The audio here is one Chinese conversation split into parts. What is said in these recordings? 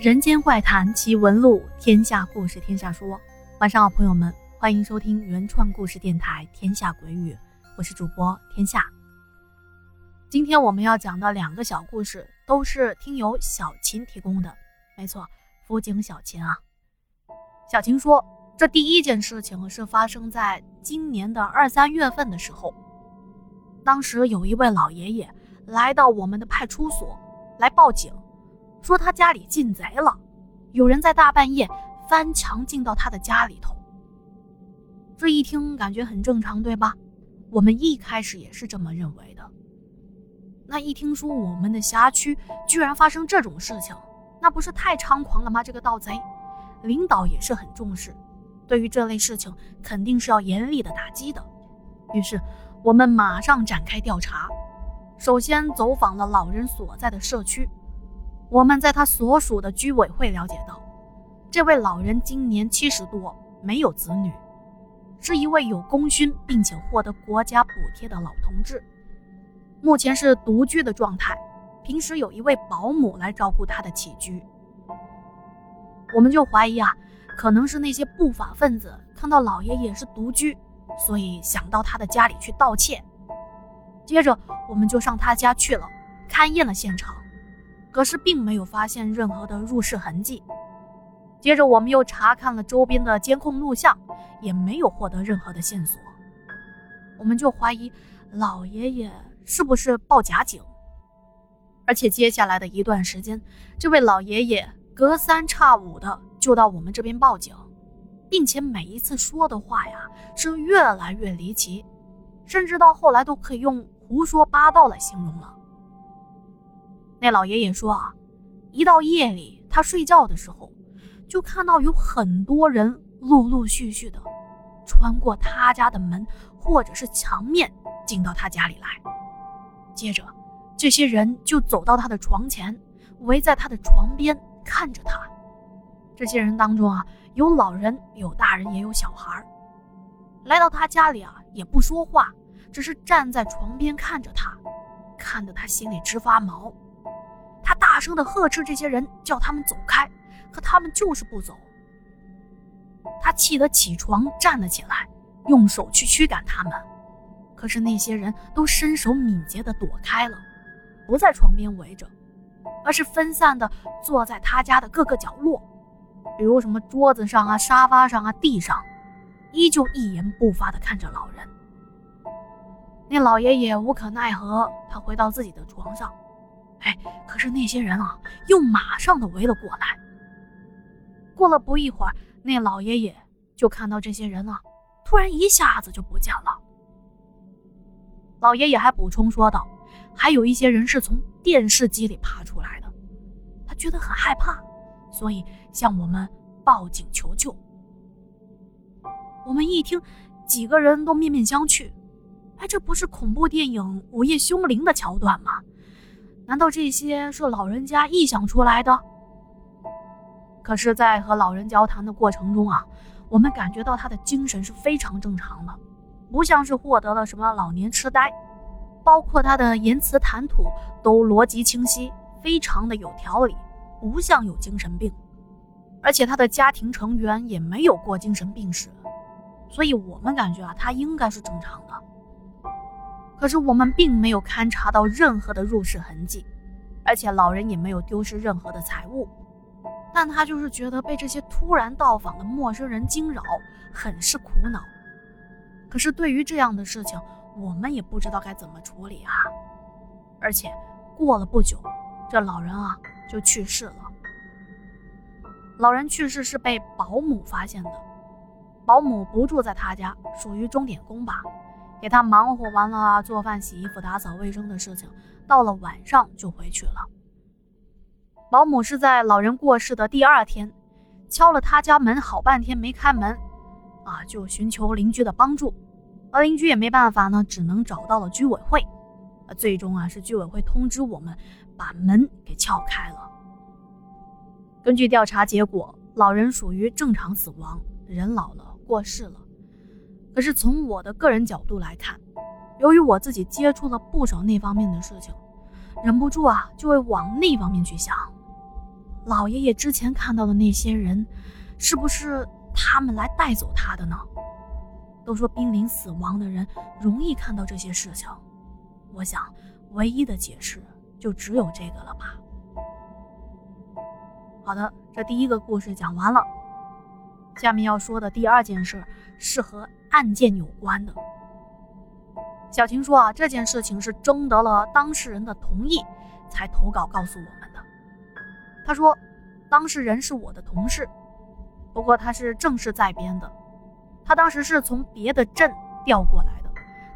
人间怪谈奇闻录，天下故事天下说。晚上好，朋友们，欢迎收听原创故事电台《天下鬼语》，我是主播天下。今天我们要讲的两个小故事都是听友小琴提供的，没错，辅警小琴啊。小琴说，这第一件事情是发生在今年的二三月份的时候，当时有一位老爷爷来到我们的派出所来报警。说他家里进贼了，有人在大半夜翻墙进到他的家里头。这一听感觉很正常，对吧？我们一开始也是这么认为的。那一听说我们的辖区居然发生这种事情，那不是太猖狂了吗？这个盗贼，领导也是很重视，对于这类事情肯定是要严厉的打击的。于是我们马上展开调查，首先走访了老人所在的社区。我们在他所属的居委会了解到，这位老人今年七十多，没有子女，是一位有功勋并且获得国家补贴的老同志，目前是独居的状态，平时有一位保姆来照顾他的起居。我们就怀疑啊，可能是那些不法分子看到老爷爷是独居，所以想到他的家里去盗窃。接着我们就上他家去了，勘验了现场。可是并没有发现任何的入室痕迹。接着，我们又查看了周边的监控录像，也没有获得任何的线索。我们就怀疑老爷爷是不是报假警。而且接下来的一段时间，这位老爷爷隔三差五的就到我们这边报警，并且每一次说的话呀是越来越离奇，甚至到后来都可以用胡说八道来形容了。那老爷爷说啊，一到夜里，他睡觉的时候，就看到有很多人陆陆续续的穿过他家的门或者是墙面进到他家里来。接着，这些人就走到他的床前，围在他的床边看着他。这些人当中啊，有老人，有大人，也有小孩。来到他家里啊，也不说话，只是站在床边看着他，看得他心里直发毛。声的呵斥这些人，叫他们走开，可他们就是不走。他气得起床站了起来，用手去驱赶他们，可是那些人都身手敏捷的躲开了，不在床边围着，而是分散的坐在他家的各个角落，比如什么桌子上啊、沙发上啊、地上，依旧一言不发的看着老人。那老爷爷无可奈何，他回到自己的床上。哎，可是那些人啊，又马上的围了过来。过了不一会儿，那老爷爷就看到这些人啊，突然一下子就不见了。老爷爷还补充说道：“还有一些人是从电视机里爬出来的，他觉得很害怕，所以向我们报警求救。”我们一听，几个人都面面相觑。哎，这不是恐怖电影《午夜凶铃》的桥段吗？难道这些是老人家臆想出来的？可是，在和老人交谈的过程中啊，我们感觉到他的精神是非常正常的，不像是获得了什么老年痴呆，包括他的言辞谈吐都逻辑清晰，非常的有条理，不像有精神病。而且他的家庭成员也没有过精神病史，所以我们感觉啊，他应该是正常的。可是我们并没有勘察到任何的入室痕迹，而且老人也没有丢失任何的财物，但他就是觉得被这些突然到访的陌生人惊扰，很是苦恼。可是对于这样的事情，我们也不知道该怎么处理啊！而且过了不久，这老人啊就去世了。老人去世是被保姆发现的，保姆不住在他家，属于钟点工吧。给他忙活完了做饭、洗衣服、打扫卫生的事情，到了晚上就回去了。保姆是在老人过世的第二天，敲了他家门好半天没开门，啊，就寻求邻居的帮助，而邻居也没办法呢，只能找到了居委会，最终啊是居委会通知我们把门给撬开了。根据调查结果，老人属于正常死亡，人老了过世了。可是从我的个人角度来看，由于我自己接触了不少那方面的事情，忍不住啊就会往那方面去想。老爷爷之前看到的那些人，是不是他们来带走他的呢？都说濒临死亡的人容易看到这些事情，我想唯一的解释就只有这个了吧。好的，这第一个故事讲完了，下面要说的第二件事是和案件有关的。小晴说啊，这件事情是征得了当事人的同意才投稿告诉我们的。他说，当事人是我的同事，不过他是正式在编的。他当时是从别的镇调过来的，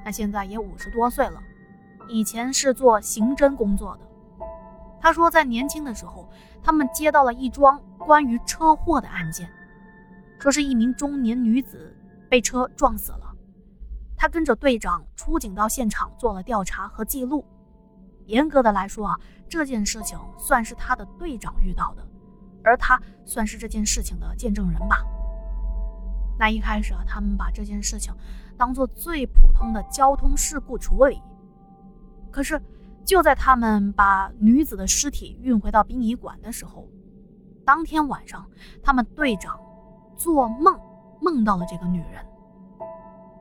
那现在也五十多岁了，以前是做刑侦工作的。他说，在年轻的时候，他们接到了一桩关于车祸的案件，说是一名中年女子被车撞死了。他跟着队长出警到现场做了调查和记录。严格的来说啊，这件事情算是他的队长遇到的，而他算是这件事情的见证人吧。那一开始啊，他们把这件事情当做最普通的交通事故处理。可是，就在他们把女子的尸体运回到殡仪馆的时候，当天晚上，他们队长做梦梦到了这个女人。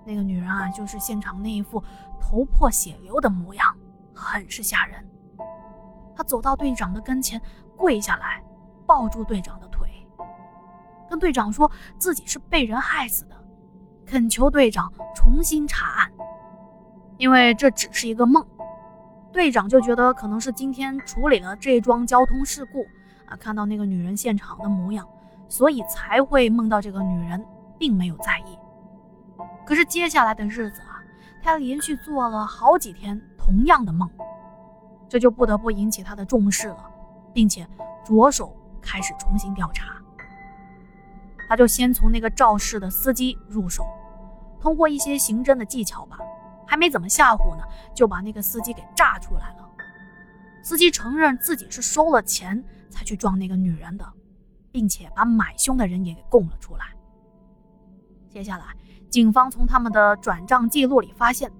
那个女人啊，就是现场那一副头破血流的模样，很是吓人。他走到队长的跟前，跪下来，抱住队长的腿。跟队长说自己是被人害死的，恳求队长重新查案，因为这只是一个梦。队长就觉得可能是今天处理了这桩交通事故啊，看到那个女人现场的模样，所以才会梦到这个女人，并没有在意。可是接下来的日子啊，他连续做了好几天同样的梦，这就不得不引起他的重视了，并且着手开始重新调查。他就先从那个肇事的司机入手，通过一些刑侦的技巧吧，还没怎么吓唬呢，就把那个司机给炸出来了。司机承认自己是收了钱才去撞那个女人的，并且把买凶的人也给供了出来。接下来，警方从他们的转账记录里发现，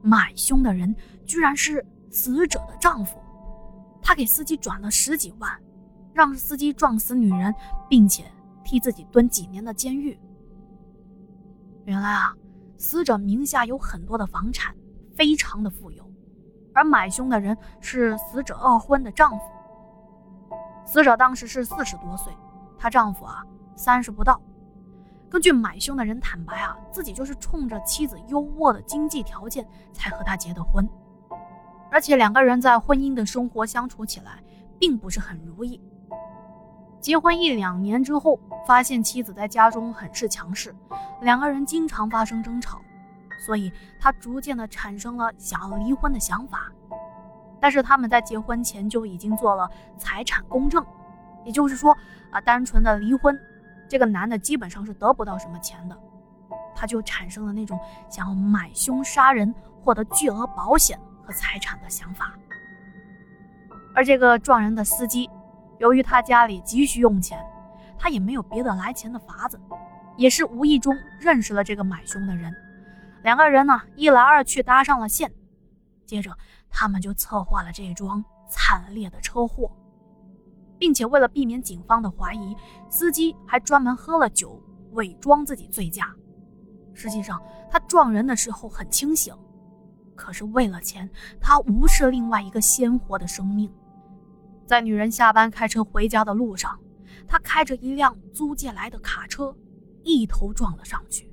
买凶的人居然是死者的丈夫，他给司机转了十几万，让司机撞死女人，并且。替自己蹲几年的监狱。原来啊，死者名下有很多的房产，非常的富有，而买凶的人是死者二婚的丈夫。死者当时是四十多岁，她丈夫啊三十不到。根据买凶的人坦白啊，自己就是冲着妻子优渥的经济条件才和他结的婚，而且两个人在婚姻的生活相处起来并不是很如意。结婚一两年之后，发现妻子在家中很是强势，两个人经常发生争吵，所以他逐渐的产生了想要离婚的想法。但是他们在结婚前就已经做了财产公证，也就是说啊，单纯的离婚，这个男的基本上是得不到什么钱的，他就产生了那种想要买凶杀人获得巨额保险和财产的想法。而这个撞人的司机。由于他家里急需用钱，他也没有别的来钱的法子，也是无意中认识了这个买凶的人，两个人呢一来二去搭上了线，接着他们就策划了这桩惨烈的车祸，并且为了避免警方的怀疑，司机还专门喝了酒伪装自己醉驾，实际上他撞人的时候很清醒，可是为了钱，他无视另外一个鲜活的生命。在女人下班开车回家的路上，他开着一辆租借来的卡车，一头撞了上去。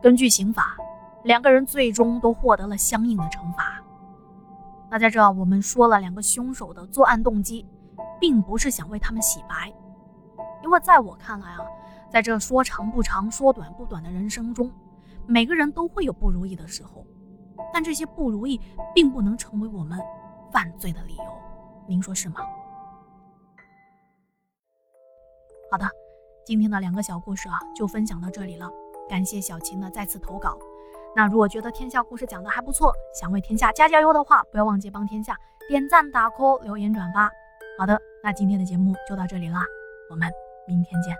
根据刑法，两个人最终都获得了相应的惩罚。那在这，我们说了两个凶手的作案动机，并不是想为他们洗白，因为在我看来啊，在这说长不长、说短不短的人生中，每个人都会有不如意的时候，但这些不如意并不能成为我们犯罪的理由。您说是吗？好的，今天的两个小故事啊，就分享到这里了。感谢小琴的再次投稿。那如果觉得天下故事讲的还不错，想为天下加加油的话，不要忘记帮天下点赞、打 call、留言、转发。好的，那今天的节目就到这里啦，我们明天见。